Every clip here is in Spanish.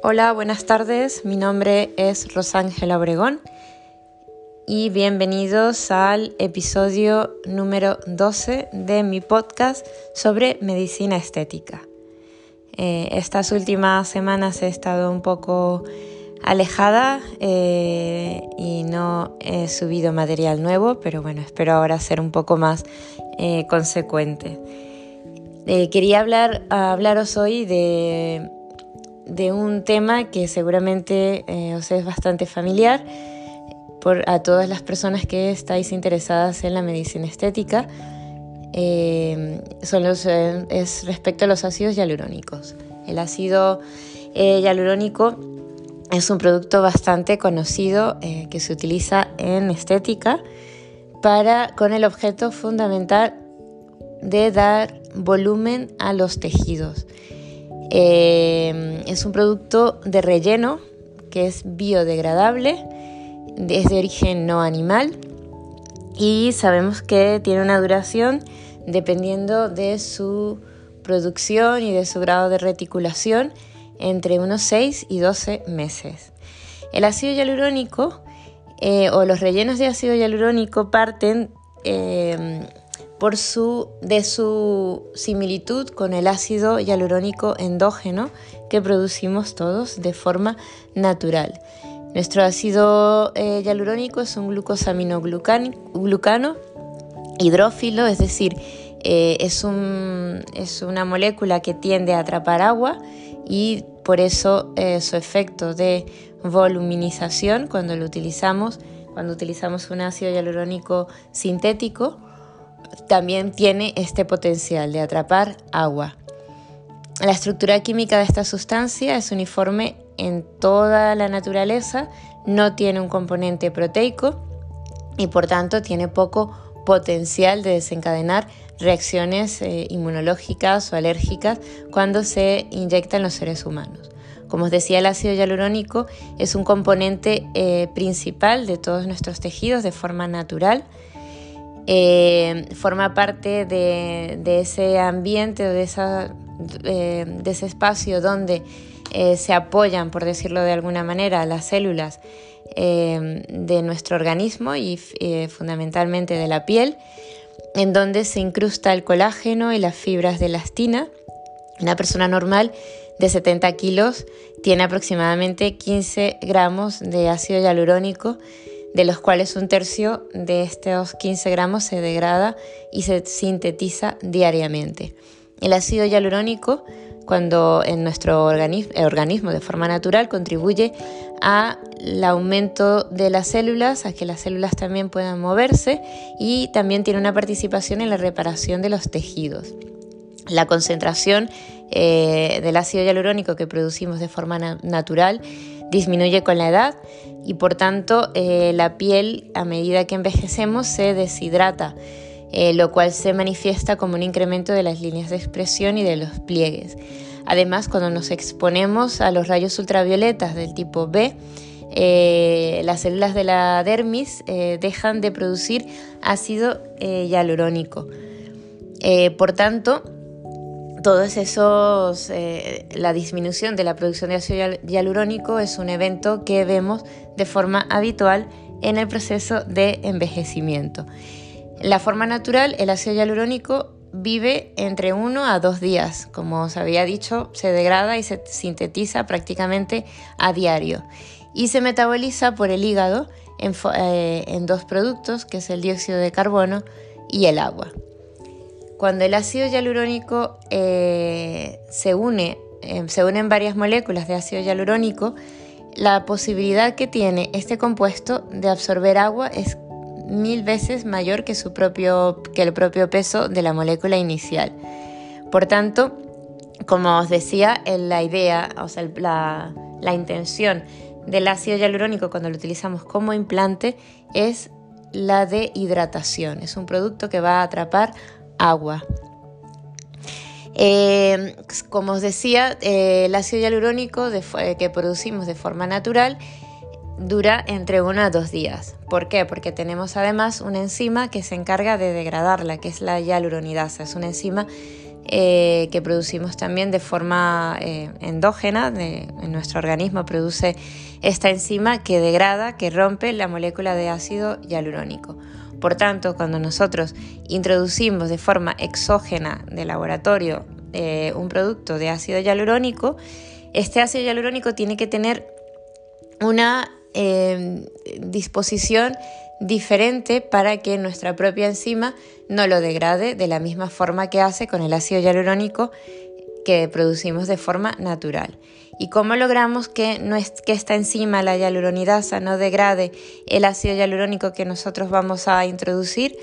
Hola, buenas tardes. Mi nombre es Rosángela Obregón y bienvenidos al episodio número 12 de mi podcast sobre medicina estética. Eh, estas últimas semanas he estado un poco alejada eh, y no he subido material nuevo, pero bueno, espero ahora ser un poco más eh, consecuente. quería hablar, hablaros hoy de de un tema que seguramente eh, os es bastante familiar por, a todas las personas que estáis interesadas en la medicina estética. Eh, son los, eh, es respecto a los ácidos hialurónicos. El ácido hialurónico es un producto bastante conocido que se utiliza en estética para, con el objeto fundamental de dar volumen a los tejidos. Eh, es un producto de relleno que es biodegradable, es de origen no animal y sabemos que tiene una duración dependiendo de su producción y de su grado de reticulación entre unos 6 y 12 meses. El ácido hialurónico eh, o los rellenos de ácido hialurónico parten eh, por su, de su similitud con el ácido hialurónico endógeno que producimos todos de natural. Nuestro ácido eh, hialurónico es un glucosamioglucano hidrófilo, es decir, eh, es, un, es, una molécula que tiende a atrapar agua y por eso eh, su efecto de voluminización cuando lo utilizamos, cuando utilizamos un ácido hialurónico sintético, también tiene este potencial de atrapar agua. La estructura química de esta sustancia es uniforme en toda la naturaleza, no tiene un componente proteico y por tanto tiene poco potencial de desencadenar reacciones eh, inmunológicas o alérgicas cuando se inyecta en los seres humanos. Como os decía, el ácido hialurónico es un componente eh, principal de todos nuestros tejidos de forma natural eh, forma parte de, ese ambiente de, eh, de ese espacio donde eh, se apoyan, por decirlo de alguna manera, las células de nuestro organismo y fundamentalmente de la piel, en donde se incrusta el colágeno y las fibras de elastina. Una persona normal de 70 kilos tiene aproximadamente 15 gramos de ácido hialurónico de los cuales un tercio de estos 15 gramos se degrada y se sintetiza diariamente. El ácido hialurónico, cuando en nuestro organismo, de forma natural contribuye al aumento de las células, a que las células también puedan moverse y también tiene una participación en la reparación de los tejidos. La concentración eh, del ácido hialurónico que producimos de forma natural disminuye con la edad y por tanto eh, la piel a medida que envejecemos se deshidrata, eh, lo cual se manifiesta como un incremento de las líneas de expresión y de los pliegues. Además, cuando nos exponemos a los rayos ultravioletas del tipo B, eh, las células de la dermis dejan de producir ácido hialurónico. por tanto, todos esos, eh, la disminución de la producción de ácido hialurónico es un evento que vemos de forma habitual en el proceso de envejecimiento. La forma natural, el ácido hialurónico vive entre 1 a 2 días. Como os había dicho, se degrada y se sintetiza prácticamente a diario y se metaboliza por el hígado en, eh, en dos productos, que es el dióxido de carbono y el agua. Cuando el ácido hialurónico eh, se une, eh, se unen varias moléculas de ácido hialurónico, la posibilidad que tiene este compuesto de absorber agua es mil veces mayor que, su propio, que el propio peso de la molécula inicial. Por tanto, como os decía, la idea, o sea, la, la intención del ácido hialurónico cuando lo utilizamos como implante es la de hidratación. Es un producto que va a atrapar agua. Eh, como os decía, eh, el ácido hialurónico que producimos de forma natural dura entre uno a dos días. ¿Por qué? Porque tenemos además una enzima que se encarga de degradarla, que es la hialuronidasa. Es una enzima eh, que producimos también de forma eh, endógena, en nuestro organismo produce esta enzima que degrada, que rompe la molécula de ácido hialurónico. Por tanto, cuando nosotros introducimos de forma exógena de laboratorio eh, un producto de ácido hialurónico, este ácido hialurónico tiene que tener una disposición diferente para que nuestra propia enzima no lo degrade de la misma forma que hace con el ácido hialurónico que producimos de forma natural. ¿Y cómo logramos que, no es, que esta enzima, la hialuronidasa, no degrade el ácido hialurónico que nosotros vamos a introducir?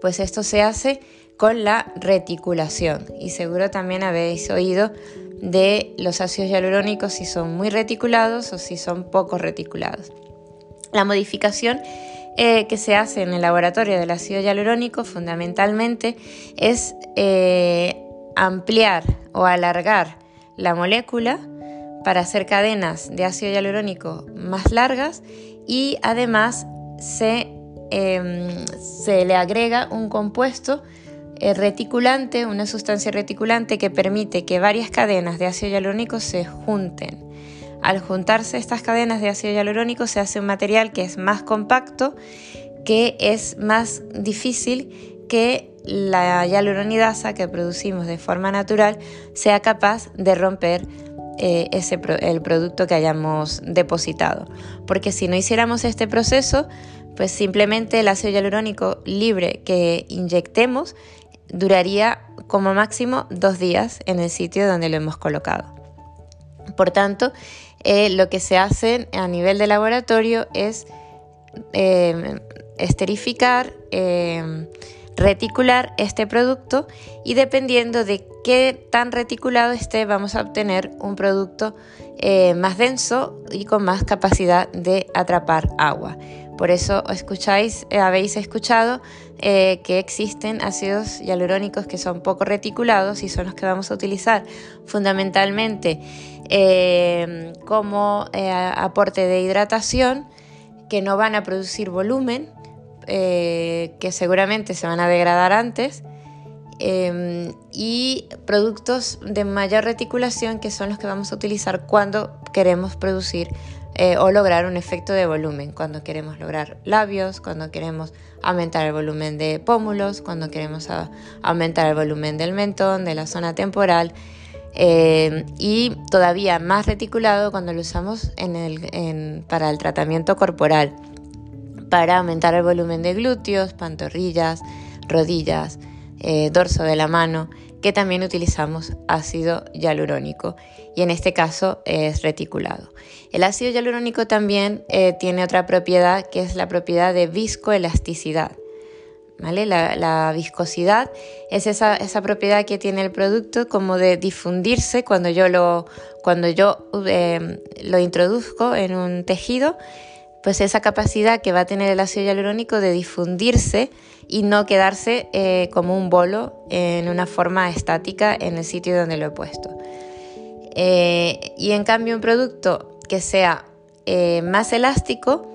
Pues esto se hace con la reticulación. Y seguro también habéis oído de los ácidos hialurónicos si son muy reticulados o si son poco reticulados. La modificación eh, que se hace en el laboratorio del ácido hialurónico fundamentalmente es eh, ampliar o alargar la molécula para hacer cadenas de ácido hialurónico más largas y además se, em, se le agrega un compuesto eh, reticulante, una sustancia reticulante que permite que varias cadenas de ácido hialurónico se junten. Al juntarse estas cadenas de ácido hialurónico se hace un material que es más compacto, que es más difícil que la hialuronidasa que producimos de forma natural sea capaz de romper eh, ese, el producto que hayamos depositado. Porque si no hiciéramos este proceso, pues simplemente el ácido hialurónico libre que inyectemos duraría como máximo dos días en el sitio donde lo hemos colocado. Por tanto, eh, lo que se hace a nivel de laboratorio es eh, esterificar, reticular este producto y dependiendo de qué tan reticulado esté vamos a obtener un producto más denso y con más capacidad de atrapar agua. Por eso escucháis, habéis escuchado que existen ácidos hialurónicos que son poco reticulados y son los que vamos a utilizar fundamentalmente eh, como eh, aporte de hidratación que no van a producir volumen, eh, que seguramente se van a degradar antes, y productos de mayor reticulación que son los que vamos a utilizar cuando queremos producir o lograr un efecto de volumen, cuando queremos lograr labios, cuando queremos aumentar el volumen de pómulos, cuando queremos aumentar el volumen del mentón, de la zona temporal. Eh, y todavía más reticulado cuando lo usamos para el tratamiento corporal, para aumentar el volumen de glúteos, pantorrillas, rodillas, eh, dorso de la mano, que también utilizamos ácido hialurónico y en este caso es reticulado. El ácido hialurónico también eh, tiene otra propiedad que es la propiedad de viscoelasticidad. La, viscosidad es esa, propiedad que tiene el producto como de difundirse cuando yo lo, cuando yo, eh, lo introduzco en un tejido, pues esa capacidad que va a tener el ácido hialurónico de difundirse y no quedarse eh, como un bolo en una forma estática en el sitio donde lo he puesto. Eh, y en cambio un producto que sea más elástico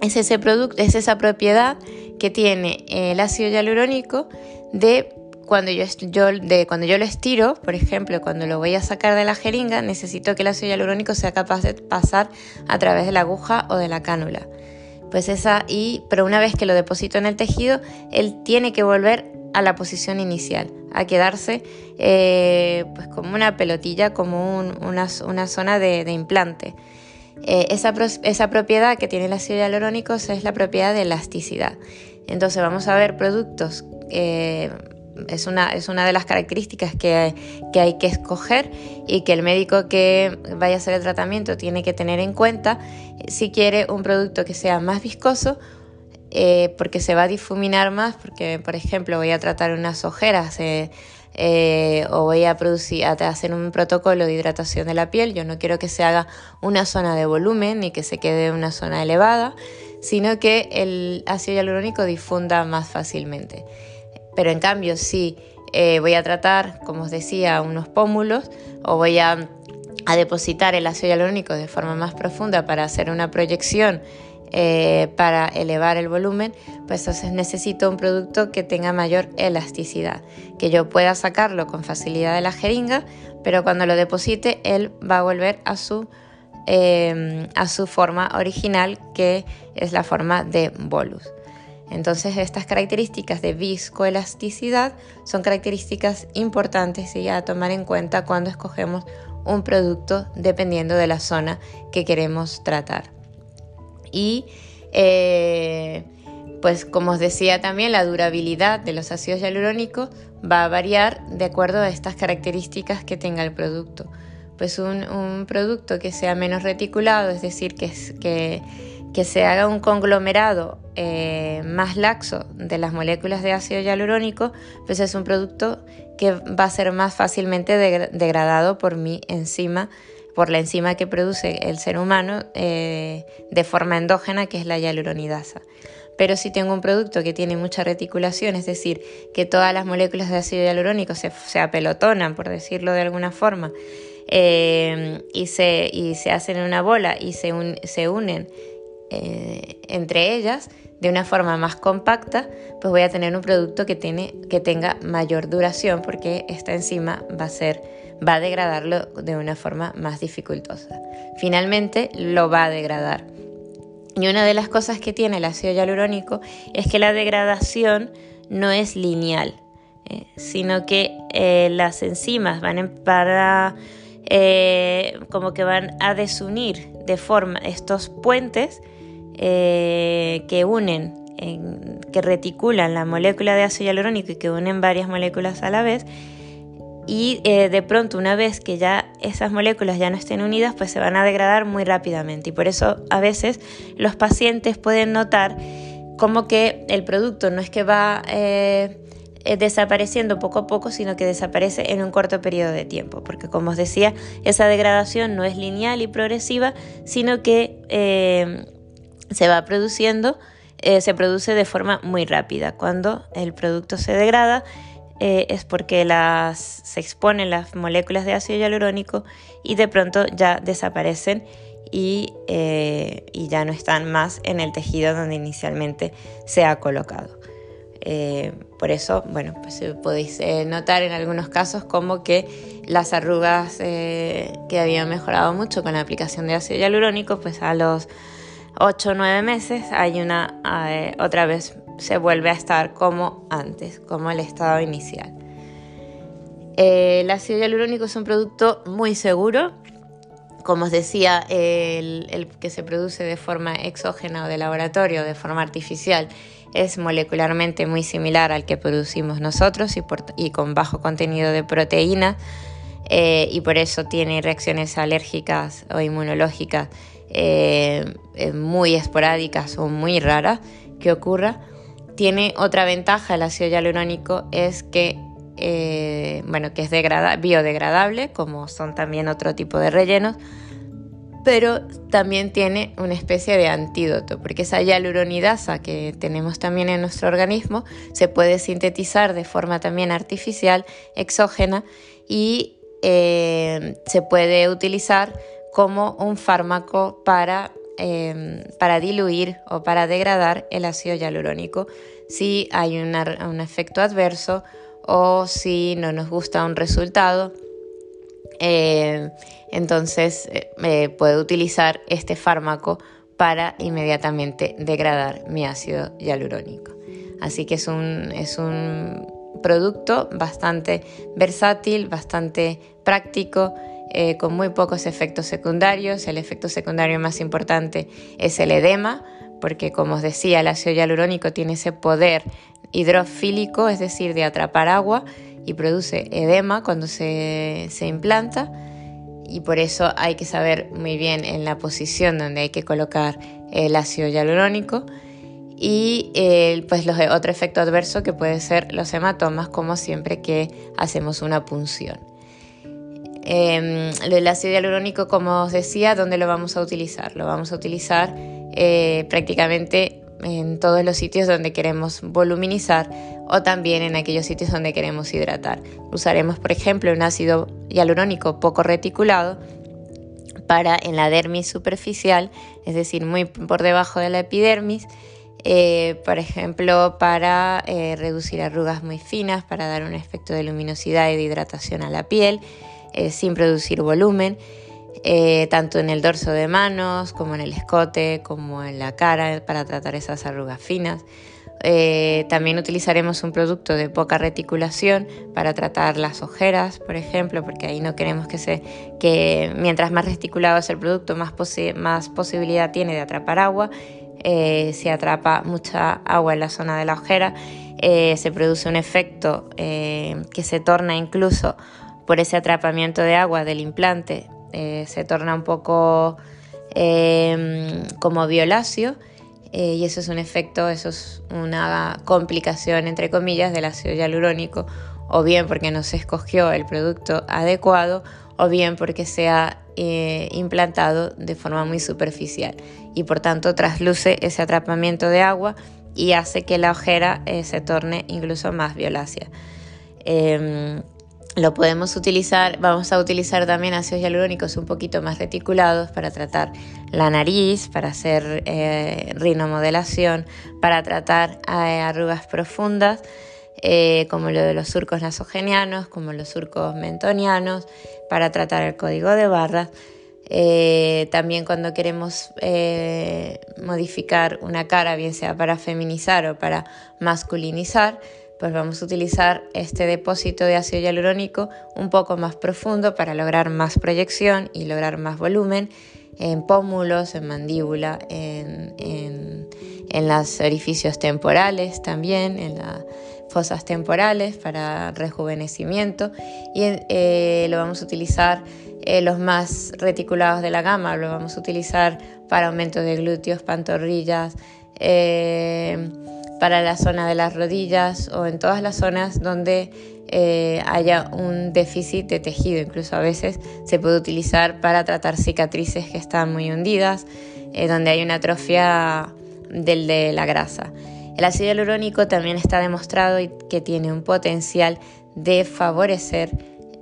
es, ese es esa propiedad que tiene el ácido hialurónico de cuando yo, de cuando yo lo estiro, por ejemplo, cuando lo voy a sacar de la jeringa, necesito que el ácido hialurónico sea capaz de pasar a través de la aguja o de la cánula. Pues esa, y, pero una vez que lo deposito en el tejido, él tiene que volver a la posición inicial, a quedarse eh, pues como una pelotilla, como una, zona de implante. Eh, esa, propiedad que tiene el ácido hialurónico es la propiedad de elasticidad. Entonces vamos a ver productos, eh, es, una, es una de las características que, hay que escoger y que el médico que vaya a hacer el tratamiento tiene que tener en cuenta si quiere un producto que sea más viscoso eh, porque se va a difuminar más, porque por ejemplo voy a tratar unas ojeras eh, o voy a producir, a hacer un protocolo de hidratación de la piel, yo no quiero que se haga una zona de volumen ni que se quede una zona elevada, sino que el ácido hialurónico difunda más fácilmente. Pero en cambio, si eh, voy a tratar, como os decía, unos pómulos o voy a, depositar el ácido hialurónico de forma más profunda para hacer una proyección eh, para elevar el volumen, pues entonces necesito un producto que tenga mayor elasticidad, que yo pueda sacarlo con facilidad de la jeringa, pero cuando lo deposite él va a volver a su, em, a su forma original, que es la forma de bolus. Entonces estas características de viscoelasticidad son características importantes y a tomar en cuenta cuando escogemos un producto dependiendo de la zona que queremos tratar. Y eh, pues como os decía también, la durabilidad de los ácidos hialurónicos va a variar de acuerdo a estas características que tenga el producto. Pues un, producto que sea menos reticulado, es decir, que, que, que se haga un conglomerado eh, más laxo de las moléculas de ácido hialurónico, pues es un producto que va a ser más fácilmente degradado por mi enzima, por la enzima que produce el ser humano eh, de forma endógena, que es la hialuronidasa. Pero si tengo un producto que tiene mucha reticulación, es decir, que todas las moléculas de ácido hialurónico se, apelotonan, por decirlo de alguna forma, eh, y, se, y se hacen una bola y se, se unen entre ellas, de una forma más compacta, pues voy a tener un producto que, tiene, que tenga mayor duración porque esta enzima va a, ser, va a degradarlo de una forma más dificultosa. Finalmente lo va a degradar. Y una de las cosas que tiene el ácido hialurónico es que la degradación no es lineal, eh, sino que eh, las enzimas van para eh, como que van a desunir de forma estos puentes eh, que unen, que reticulan la molécula de ácido hialurónico y que unen varias moléculas a la vez. Y eh, de pronto, una vez que ya esas moléculas ya no estén unidas, pues se van a degradar muy rápidamente. Y por eso a veces los pacientes pueden notar como que el producto no es que va desapareciendo poco a poco, sino que desaparece en un corto periodo de tiempo. Porque como os decía, esa degradación no es lineal y progresiva, sino que se va produciendo, eh, se produce de forma muy rápida. Cuando el producto se degrada eh, es porque las, se exponen las moléculas de ácido hialurónico y de pronto ya desaparecen y, eh, y ya no están más en el tejido donde inicialmente se ha colocado. Por eso, bueno, pues podéis notar en algunos casos como que las arrugas que habían mejorado mucho con la aplicación de ácido hialurónico, pues a los 8 o 9 meses, hay una, eh, otra vez se vuelve a estar como antes, como el estado inicial. Eh, el ácido hialurónico es un producto muy seguro. Como os decía, el, que se produce de forma exógena o de laboratorio, de forma artificial, es molecularmente muy similar al que producimos nosotros y, con bajo contenido de proteína eh, y por eso tiene reacciones alérgicas o inmunológicas eh, eh, muy esporádicas o muy raras que ocurra. Tiene otra ventaja el ácido hialurónico es que, eh, bueno, que es biodegradable, como son también otro tipo de rellenos, pero también tiene una especie de antídoto, porque esa hialuronidasa que tenemos también en nuestro organismo se puede sintetizar de forma también artificial, exógena, y se puede utilizar como un fármaco para, em, para diluir o para degradar el ácido hialurónico si hay un efecto adverso o si no nos gusta un resultado. Eh, entonces eh, puedo utilizar este fármaco para inmediatamente degradar mi ácido hialurónico. Así que es un, es un producto bastante versátil, bastante práctico eh, con muy pocos efectos secundarios. El efecto secundario más importante es el edema, porque como os decía, el ácido hialurónico tiene ese poder hidrofílico, es decir, de atrapar agua y produce edema cuando se, implanta. Y por eso hay que saber muy bien en la posición donde hay que colocar el ácido hialurónico. Y eh, pues los, otro efecto adverso que puede ser los hematomas, como siempre que hacemos una punción. Eh, el ácido hialurónico, como os decía, ¿dónde lo vamos a utilizar? Lo vamos a utilizar eh, prácticamente en todos los sitios donde queremos voluminizar o también en aquellos sitios donde queremos hidratar. Usaremos, por ejemplo, un ácido hialurónico poco reticulado para en la dermis superficial, es decir, muy por debajo de la epidermis, eh, por ejemplo, para eh, reducir arrugas muy finas, para dar un efecto de luminosidad y de hidratación a la piel, eh, sin producir volumen, tanto en el dorso de manos como en el escote, como en la cara, para tratar esas arrugas finas. Eh, también utilizaremos un producto de poca reticulación para tratar las ojeras, por ejemplo, porque ahí no queremos que se que mientras más reticulado es el producto, más, más posibilidad tiene de atrapar agua. Eh, atrapa mucha agua en la zona de la ojera, eh, se produce un efecto que se torna incluso por ese atrapamiento de agua del implante, se torna un poco como violáceo eh, y eso es un efecto, eso es una complicación, entre comillas, del ácido hialurónico, o bien porque no se escogió el producto adecuado, o bien porque se ha eh, implantado de forma muy superficial y por tanto trasluce ese atrapamiento de agua y hace que la ojera eh, se torne incluso más violácea. Lo podemos utilizar, vamos a utilizar también ácidos hialurónicos un poquito más reticulados para tratar la nariz, para hacer eh, rinomodelación, para tratar eh, arrugas profundas, eh, como lo de los surcos nasogenianos, como los surcos mentonianos, para tratar el código de barras. también cuando queremos modificar una cara, bien sea para feminizar o para masculinizar, pues vamos a utilizar este depósito de ácido hialurónico un poco más profundo para lograr más proyección y lograr más volumen en pómulos, en mandíbula, en, en, los orificios temporales también, en las fosas temporales para rejuvenecimiento. Y eh, lo vamos a utilizar eh, los más reticulados de la gama, lo vamos a utilizar para aumento de glúteos, pantorrillas, eh, para la zona de las rodillas o en todas las zonas donde eh, haya un déficit de tejido. Incluso a veces se puede utilizar para tratar cicatrices que están muy hundidas, eh, donde hay una atrofia del de la grasa. El ácido hialurónico también está demostrado que tiene un potencial de favorecer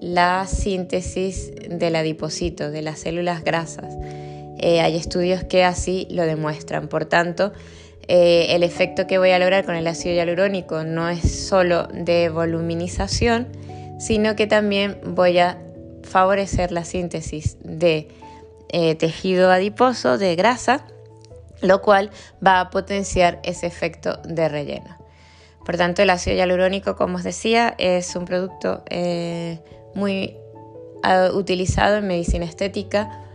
la síntesis del adipocito, de las células grasas. Eh, hay estudios que así lo demuestran. Por tanto, eh, el efecto que voy a lograr con el ácido hialurónico no es solo de voluminización, sino que también voy a favorecer la síntesis de eh, tejido adiposo, de grasa, lo cual va a potenciar ese efecto de relleno. Por tanto, el ácido hialurónico, como os decía, es un producto eh, muy utilizado en medicina estética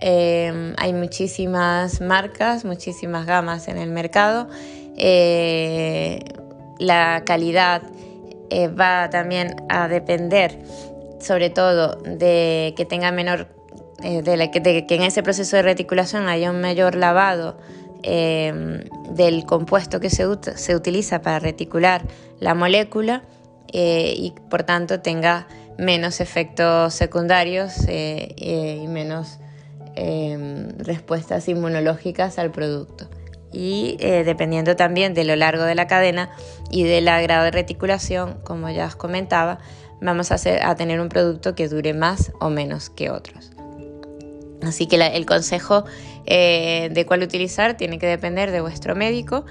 Em, hay muchísimas marcas, muchísimas gamas en el mercado. Eh, la calidad eh, va también a depender sobre todo de que tenga menor, eh, de, que, en ese proceso de reticulación haya un mayor lavado em, del compuesto que se, se, utiliza para reticular la molécula y por tanto tenga menos efectos secundarios y menos Em, respuestas inmunológicas al producto. Y eh, dependiendo también de lo largo de la cadena y del grado de reticulación, como ya os comentaba, vamos a, hacer, a tener un producto que dure más o menos que otros. Así que el consejo eh, de cuál utilizar tiene que depender de vuestro médico,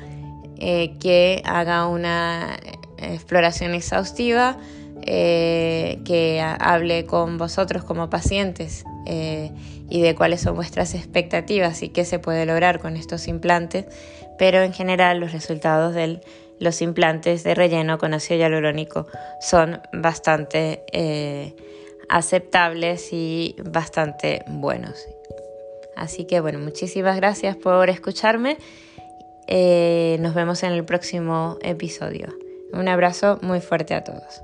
eh, que haga una exploración exhaustiva, que hable con vosotros como pacientes y de cuáles son vuestras expectativas y qué se puede lograr con estos implantes, pero en general los resultados de los implantes de relleno con ácido hialurónico son bastante eh, aceptables y bastante buenos. Así que bueno, muchísimas gracias por escucharme. Eh, nos vemos en el próximo episodio. Un abrazo muy fuerte a todos.